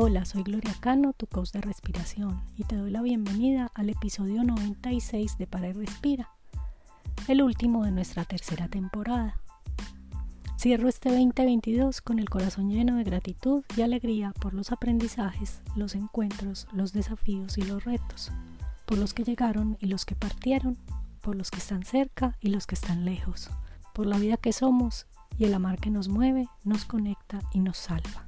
Hola, soy Gloria Cano, tu coach de respiración, y te doy la bienvenida al episodio 96 de Para y Respira, el último de nuestra tercera temporada. Cierro este 2022 con el corazón lleno de gratitud y alegría por los aprendizajes, los encuentros, los desafíos y los retos, por los que llegaron y los que partieron, por los que están cerca y los que están lejos, por la vida que somos y el amar que nos mueve, nos conecta y nos salva.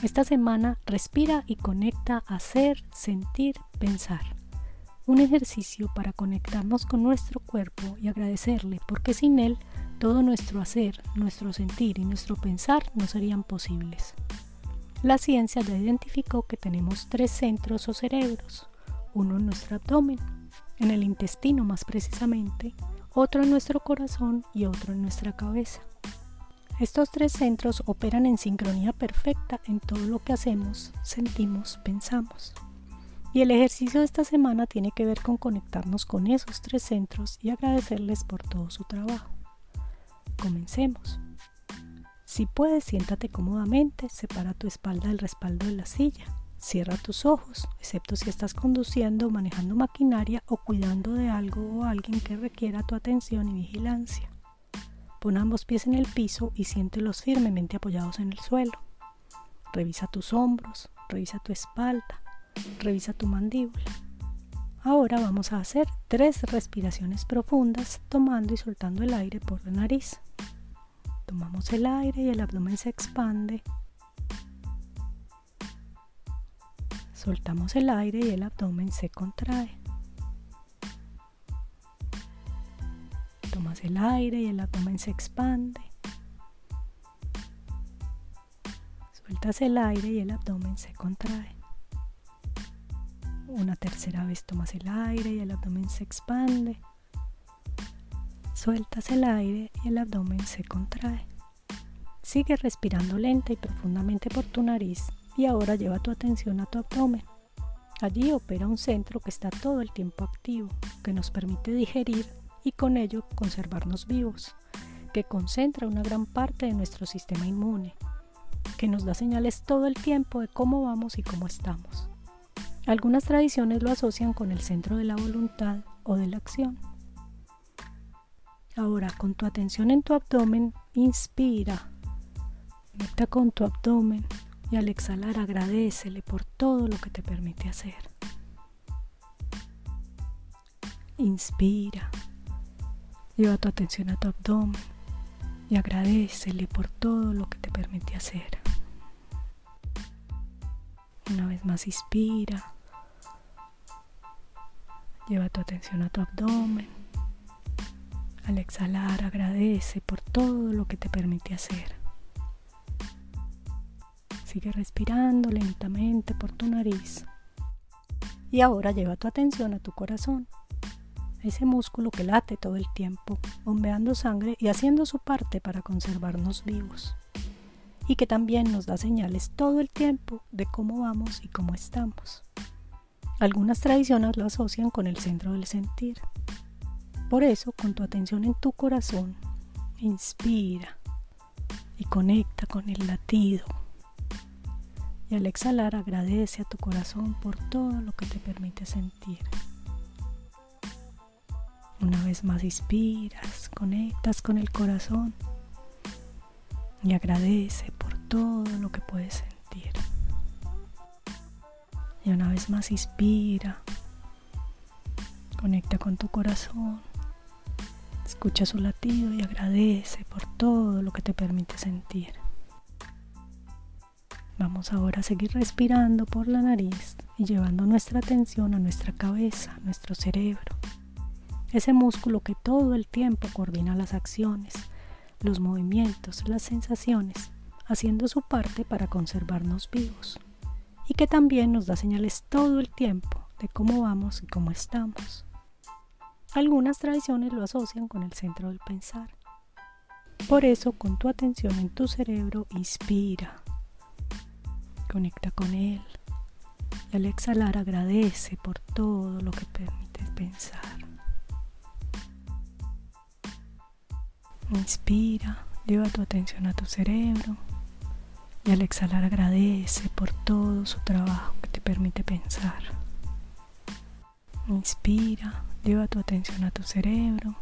Esta semana respira y conecta a ser, sentir, pensar. Un ejercicio para conectarnos con nuestro cuerpo y agradecerle porque sin él todo nuestro hacer, nuestro sentir y nuestro pensar no serían posibles. La ciencia ya identificó que tenemos tres centros o cerebros, uno en nuestro abdomen, en el intestino más precisamente, otro en nuestro corazón y otro en nuestra cabeza. Estos tres centros operan en sincronía perfecta en todo lo que hacemos, sentimos, pensamos. Y el ejercicio de esta semana tiene que ver con conectarnos con esos tres centros y agradecerles por todo su trabajo. Comencemos. Si puedes, siéntate cómodamente, separa tu espalda del respaldo de la silla, cierra tus ojos, excepto si estás conduciendo, manejando maquinaria o cuidando de algo o alguien que requiera tu atención y vigilancia. Pon ambos pies en el piso y siéntelos firmemente apoyados en el suelo. Revisa tus hombros, revisa tu espalda, revisa tu mandíbula. Ahora vamos a hacer tres respiraciones profundas tomando y soltando el aire por la nariz. Tomamos el aire y el abdomen se expande. Soltamos el aire y el abdomen se contrae. Tomas el aire y el abdomen se expande. Sueltas el aire y el abdomen se contrae. Una tercera vez tomas el aire y el abdomen se expande. Sueltas el aire y el abdomen se contrae. Sigue respirando lenta y profundamente por tu nariz y ahora lleva tu atención a tu abdomen. Allí opera un centro que está todo el tiempo activo, que nos permite digerir y con ello conservarnos vivos, que concentra una gran parte de nuestro sistema inmune, que nos da señales todo el tiempo de cómo vamos y cómo estamos. Algunas tradiciones lo asocian con el centro de la voluntad o de la acción. Ahora, con tu atención en tu abdomen, inspira, conecta con tu abdomen y al exhalar agradecele por todo lo que te permite hacer. Inspira, Lleva tu atención a tu abdomen y agradecele por todo lo que te permite hacer. Una vez más inspira. Lleva tu atención a tu abdomen. Al exhalar agradece por todo lo que te permite hacer. Sigue respirando lentamente por tu nariz. Y ahora lleva tu atención a tu corazón ese músculo que late todo el tiempo, bombeando sangre y haciendo su parte para conservarnos vivos, y que también nos da señales todo el tiempo de cómo vamos y cómo estamos. Algunas tradiciones lo asocian con el centro del sentir. Por eso, con tu atención en tu corazón, inspira y conecta con el latido. Y al exhalar agradece a tu corazón por todo lo que te permite sentir. Una vez más inspiras, conectas con el corazón y agradece por todo lo que puedes sentir. Y una vez más inspira, conecta con tu corazón, escucha su latido y agradece por todo lo que te permite sentir. Vamos ahora a seguir respirando por la nariz y llevando nuestra atención a nuestra cabeza, nuestro cerebro ese músculo que todo el tiempo coordina las acciones, los movimientos, las sensaciones, haciendo su parte para conservarnos vivos, y que también nos da señales todo el tiempo de cómo vamos y cómo estamos. Algunas tradiciones lo asocian con el centro del pensar. Por eso, con tu atención en tu cerebro, inspira, conecta con él y al exhalar agradece por todo lo que permite pensar. Inspira, lleva tu atención a tu cerebro. Y al exhalar agradece por todo su trabajo que te permite pensar. Inspira, lleva tu atención a tu cerebro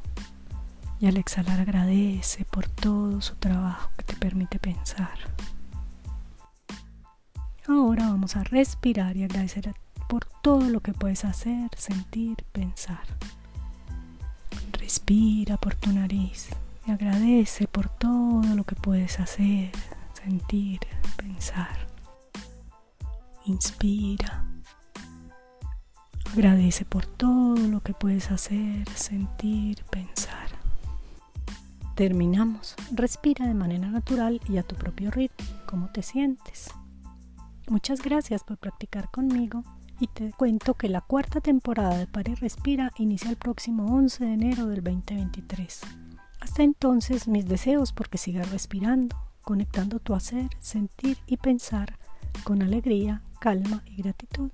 y al exhalar agradece por todo su trabajo que te permite pensar. Ahora vamos a respirar y agradecer por todo lo que puedes hacer, sentir, pensar. Respira por tu nariz y agradece por todo lo que puedes hacer, sentir, pensar. Inspira. Agradece por todo lo que puedes hacer, sentir, pensar. Terminamos. Respira de manera natural y a tu propio ritmo. ¿Cómo te sientes? Muchas gracias por practicar conmigo y te cuento que la cuarta temporada de Pare Respira inicia el próximo 11 de enero del 2023. Hasta entonces mis deseos porque sigas respirando, conectando tu hacer, sentir y pensar con alegría, calma y gratitud.